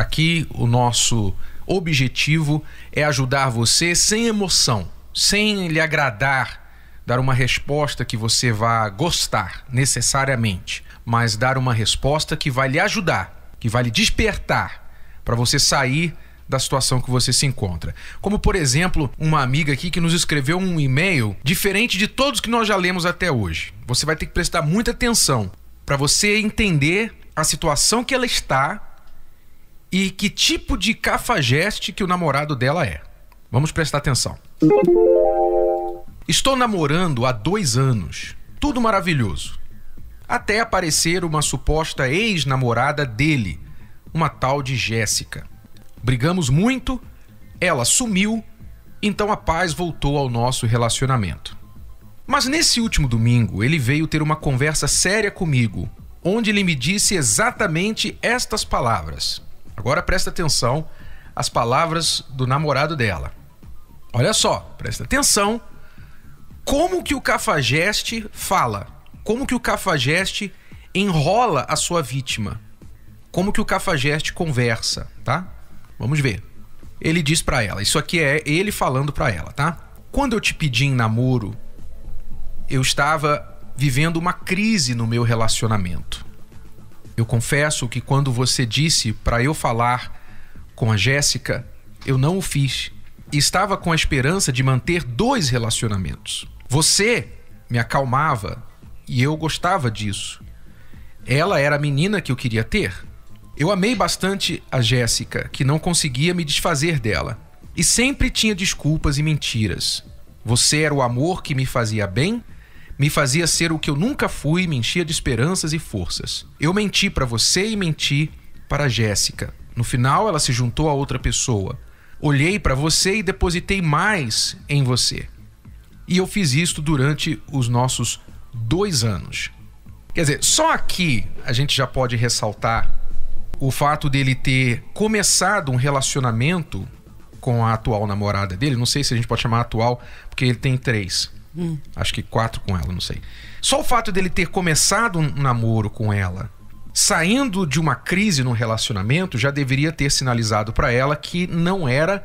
Aqui o nosso objetivo é ajudar você sem emoção, sem lhe agradar, dar uma resposta que você vá gostar necessariamente, mas dar uma resposta que vai lhe ajudar, que vai lhe despertar para você sair da situação que você se encontra. Como, por exemplo, uma amiga aqui que nos escreveu um e-mail diferente de todos que nós já lemos até hoje. Você vai ter que prestar muita atenção para você entender a situação que ela está e que tipo de cafajeste que o namorado dela é. Vamos prestar atenção. Estou namorando há dois anos. Tudo maravilhoso. Até aparecer uma suposta ex-namorada dele, uma tal de Jéssica. Brigamos muito, ela sumiu, então a paz voltou ao nosso relacionamento. Mas nesse último domingo, ele veio ter uma conversa séria comigo, onde ele me disse exatamente estas palavras. Agora presta atenção às palavras do namorado dela. Olha só, presta atenção como que o cafajeste fala, como que o cafajeste enrola a sua vítima, como que o cafajeste conversa, tá? Vamos ver. Ele diz para ela, isso aqui é ele falando para ela, tá? Quando eu te pedi em namoro, eu estava vivendo uma crise no meu relacionamento. Eu confesso que quando você disse para eu falar com a Jéssica, eu não o fiz. Estava com a esperança de manter dois relacionamentos. Você me acalmava e eu gostava disso. Ela era a menina que eu queria ter. Eu amei bastante a Jéssica, que não conseguia me desfazer dela. E sempre tinha desculpas e mentiras. Você era o amor que me fazia bem, me fazia ser o que eu nunca fui, me enchia de esperanças e forças. Eu menti para você e menti para Jéssica. No final, ela se juntou a outra pessoa. Olhei para você e depositei mais em você. E eu fiz isso durante os nossos dois anos. Quer dizer, só aqui a gente já pode ressaltar o fato dele ter começado um relacionamento com a atual namorada dele, não sei se a gente pode chamar atual, porque ele tem três. Hum. Acho que quatro com ela, não sei. Só o fato dele ter começado um namoro com ela, saindo de uma crise no relacionamento, já deveria ter sinalizado para ela que não era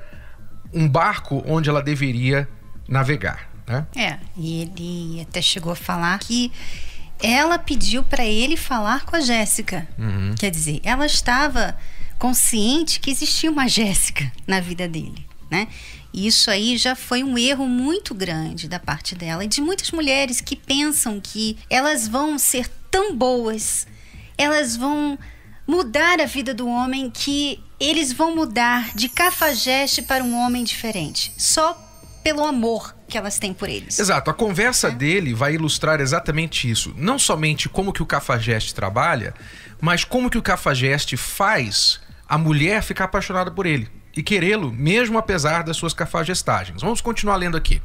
um barco onde ela deveria navegar. Né? É, e ele até chegou a falar que ela pediu para ele falar com a Jéssica. Uhum. Quer dizer, ela estava consciente que existia uma Jéssica na vida dele, né? E isso aí já foi um erro muito grande da parte dela e de muitas mulheres que pensam que elas vão ser tão boas, elas vão mudar a vida do homem que eles vão mudar de cafajeste para um homem diferente, só pelo amor que elas têm por eles. Exato. A conversa é. dele vai ilustrar exatamente isso. Não somente como que o cafajeste trabalha, mas como que o cafajeste faz a mulher ficar apaixonada por ele e querê-lo, mesmo apesar das suas cafajestagens. Vamos continuar lendo aqui.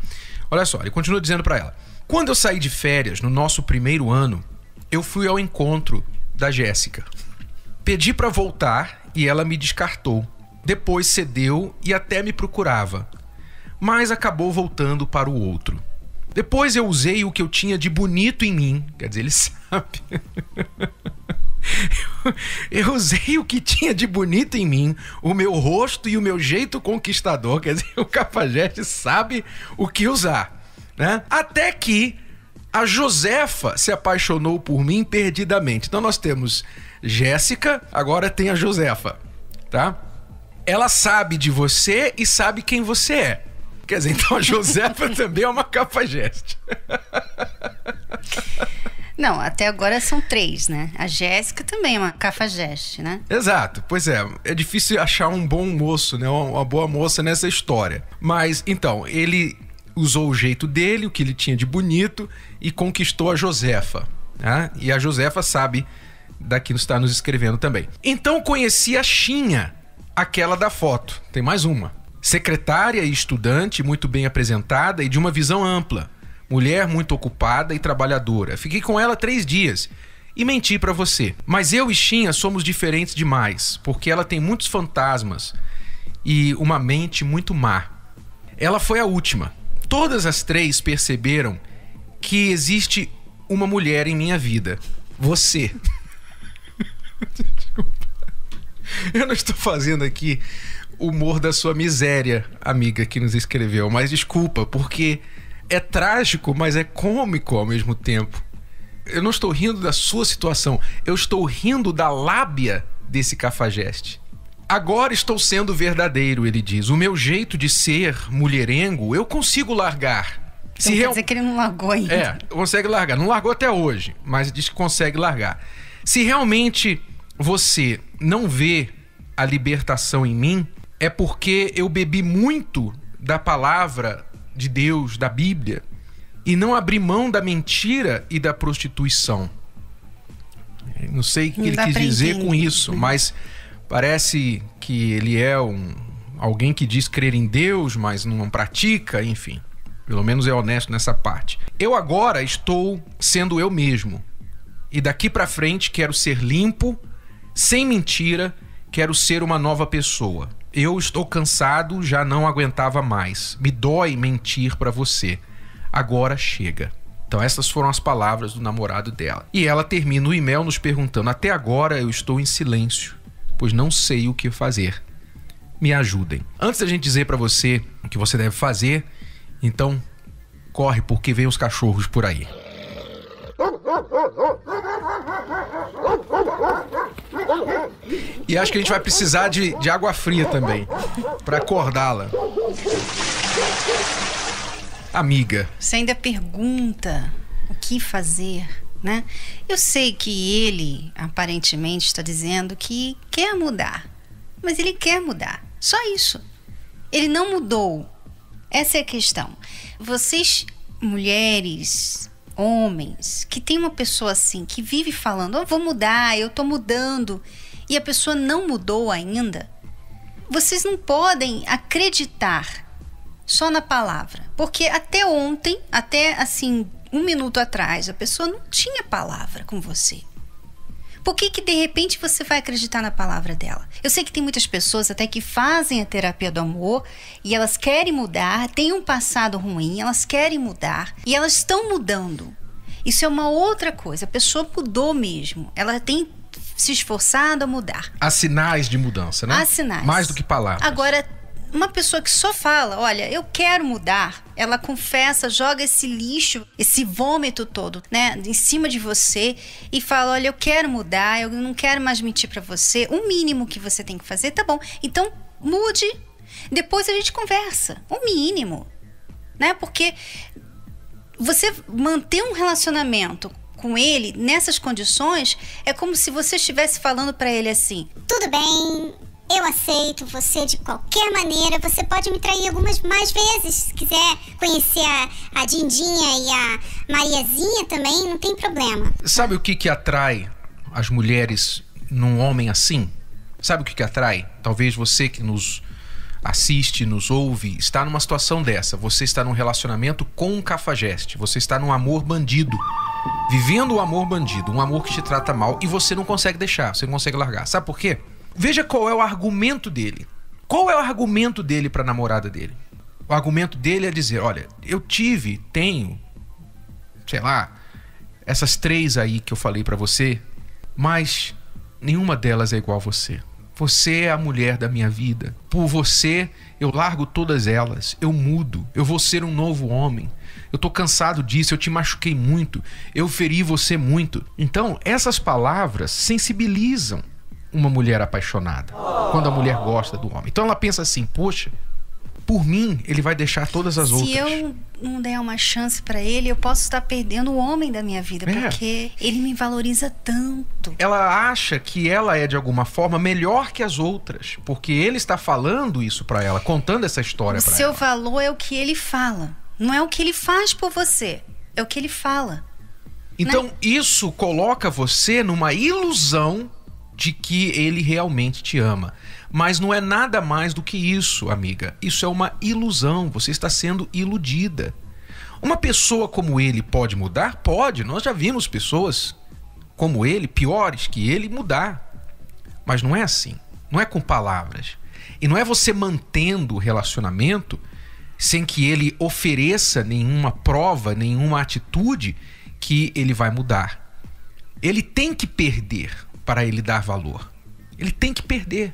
Olha só, ele continua dizendo para ela: Quando eu saí de férias no nosso primeiro ano, eu fui ao encontro da Jéssica. Pedi para voltar e ela me descartou. Depois cedeu e até me procurava mas acabou voltando para o outro. Depois eu usei o que eu tinha de bonito em mim, quer dizer, ele sabe. eu usei o que tinha de bonito em mim, o meu rosto e o meu jeito conquistador, quer dizer, o Cafajeste sabe o que usar, né? Até que a Josefa se apaixonou por mim perdidamente. Então nós temos Jéssica, agora tem a Josefa, tá? Ela sabe de você e sabe quem você é. Quer dizer, então a Josefa também é uma cafajeste. Não, até agora são três, né? A Jéssica também é uma cafajeste, né? Exato, pois é. É difícil achar um bom moço, né? Uma boa moça nessa história. Mas, então, ele usou o jeito dele, o que ele tinha de bonito, e conquistou a Josefa. Né? E a Josefa sabe daqui está nos escrevendo também. Então conheci a Xinha, aquela da foto. Tem mais uma. Secretária e estudante muito bem apresentada e de uma visão ampla. Mulher muito ocupada e trabalhadora. Fiquei com ela três dias e menti para você. Mas eu e Xinha somos diferentes demais, porque ela tem muitos fantasmas e uma mente muito má. Ela foi a última. Todas as três perceberam que existe uma mulher em minha vida. Você. Eu não estou fazendo aqui humor da sua miséria, amiga que nos escreveu, mas desculpa, porque é trágico, mas é cômico ao mesmo tempo. Eu não estou rindo da sua situação, eu estou rindo da lábia desse cafajeste. Agora estou sendo verdadeiro, ele diz. O meu jeito de ser mulherengo eu consigo largar. Então, Se quer real... dizer que ele não largou ainda. É, consegue largar. Não largou até hoje, mas diz que consegue largar. Se realmente você não vê a libertação em mim, é porque eu bebi muito da palavra de Deus, da Bíblia, e não abri mão da mentira e da prostituição. Não sei o que ele quis dizer com isso, mas parece que ele é um, alguém que diz crer em Deus, mas não pratica, enfim. Pelo menos é honesto nessa parte. Eu agora estou sendo eu mesmo. E daqui para frente quero ser limpo, sem mentira, quero ser uma nova pessoa. Eu estou cansado, já não aguentava mais. Me dói mentir para você. Agora chega. Então essas foram as palavras do namorado dela. E ela termina o e-mail nos perguntando: "Até agora eu estou em silêncio, pois não sei o que fazer. Me ajudem." Antes da gente dizer para você o que você deve fazer, então corre porque vem os cachorros por aí. E acho que a gente vai precisar de, de água fria também para acordá-la. Amiga. Você ainda pergunta o que fazer, né? Eu sei que ele aparentemente está dizendo que quer mudar, mas ele quer mudar. Só isso. Ele não mudou. Essa é a questão. Vocês, mulheres, homens, que tem uma pessoa assim, que vive falando, oh, vou mudar, eu tô mudando, e a pessoa não mudou ainda, vocês não podem acreditar só na palavra. Porque até ontem, até assim, um minuto atrás, a pessoa não tinha palavra com você. Por que, que de repente você vai acreditar na palavra dela? Eu sei que tem muitas pessoas até que fazem a terapia do amor e elas querem mudar, têm um passado ruim, elas querem mudar e elas estão mudando. Isso é uma outra coisa. A pessoa mudou mesmo. Ela tem se esforçado a mudar. Há sinais de mudança, né? Há sinais. Mais do que palavras. Agora, uma pessoa que só fala, olha, eu quero mudar, ela confessa, joga esse lixo, esse vômito todo, né, em cima de você e fala, olha, eu quero mudar, eu não quero mais mentir para você. O mínimo que você tem que fazer, tá bom? Então mude. Depois a gente conversa. O mínimo, né? Porque você manter um relacionamento com ele nessas condições é como se você estivesse falando para ele assim: tudo bem, eu aceito você de qualquer maneira. Você pode me trair algumas mais vezes. Se quiser conhecer a, a Dindinha e a Mariazinha também, não tem problema. Sabe o que, que atrai as mulheres num homem assim? Sabe o que, que atrai? Talvez você que nos assiste, nos ouve, está numa situação dessa. Você está num relacionamento com um cafajeste. Você está num amor bandido. Vivendo o amor bandido, um amor que te trata mal e você não consegue deixar, você não consegue largar. Sabe por quê? Veja qual é o argumento dele. Qual é o argumento dele para a namorada dele? O argumento dele é dizer: olha, eu tive, tenho, sei lá, essas três aí que eu falei para você, mas nenhuma delas é igual a você. Você é a mulher da minha vida. Por você, eu largo todas elas. Eu mudo. Eu vou ser um novo homem. Eu tô cansado disso. Eu te machuquei muito. Eu feri você muito. Então, essas palavras sensibilizam uma mulher apaixonada, quando a mulher gosta do homem. Então ela pensa assim: poxa, por mim ele vai deixar todas as Se outras. Se eu não der uma chance para ele, eu posso estar perdendo o homem da minha vida, é. porque ele me valoriza tanto. Ela acha que ela é de alguma forma melhor que as outras, porque ele está falando isso para ela, contando essa história para ela. O seu valor é o que ele fala, não é o que ele faz por você, é o que ele fala. Então né? isso coloca você numa ilusão de que ele realmente te ama. Mas não é nada mais do que isso, amiga. Isso é uma ilusão. Você está sendo iludida. Uma pessoa como ele pode mudar? Pode. Nós já vimos pessoas como ele, piores que ele, mudar. Mas não é assim. Não é com palavras. E não é você mantendo o relacionamento sem que ele ofereça nenhuma prova, nenhuma atitude que ele vai mudar. Ele tem que perder para ele dar valor. Ele tem que perder.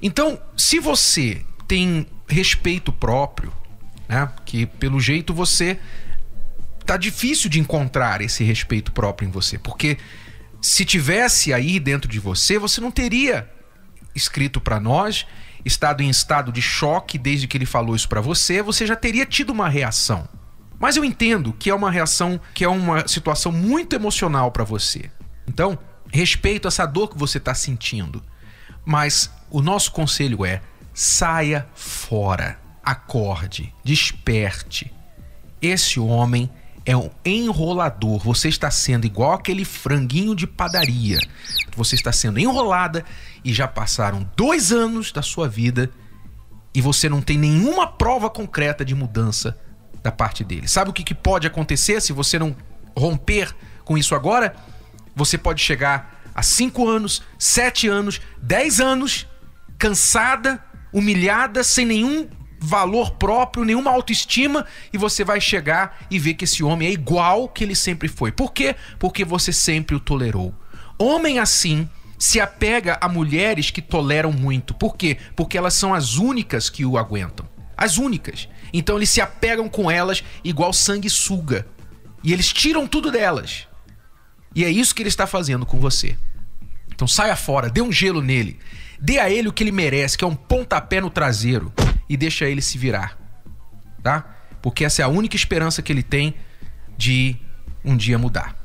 Então, se você tem respeito próprio, né? Que pelo jeito você tá difícil de encontrar esse respeito próprio em você, porque se tivesse aí dentro de você, você não teria escrito para nós, estado em estado de choque desde que ele falou isso para você, você já teria tido uma reação. Mas eu entendo que é uma reação, que é uma situação muito emocional para você. Então, respeito essa dor que você está sentindo. Mas o nosso conselho é: saia fora, acorde, desperte. Esse homem é um enrolador. Você está sendo igual aquele franguinho de padaria. Você está sendo enrolada e já passaram dois anos da sua vida e você não tem nenhuma prova concreta de mudança da parte dele. Sabe o que, que pode acontecer se você não romper com isso agora? Você pode chegar a 5 anos, 7 anos, 10 anos, cansada, humilhada, sem nenhum valor próprio, nenhuma autoestima, e você vai chegar e ver que esse homem é igual que ele sempre foi. Por quê? Porque você sempre o tolerou. Homem assim se apega a mulheres que toleram muito. Por quê? Porque elas são as únicas que o aguentam. As únicas. Então eles se apegam com elas igual sanguessuga. E eles tiram tudo delas. E é isso que ele está fazendo com você. Então saia fora, dê um gelo nele. Dê a ele o que ele merece, que é um pontapé no traseiro. E deixa ele se virar. Tá? Porque essa é a única esperança que ele tem de um dia mudar.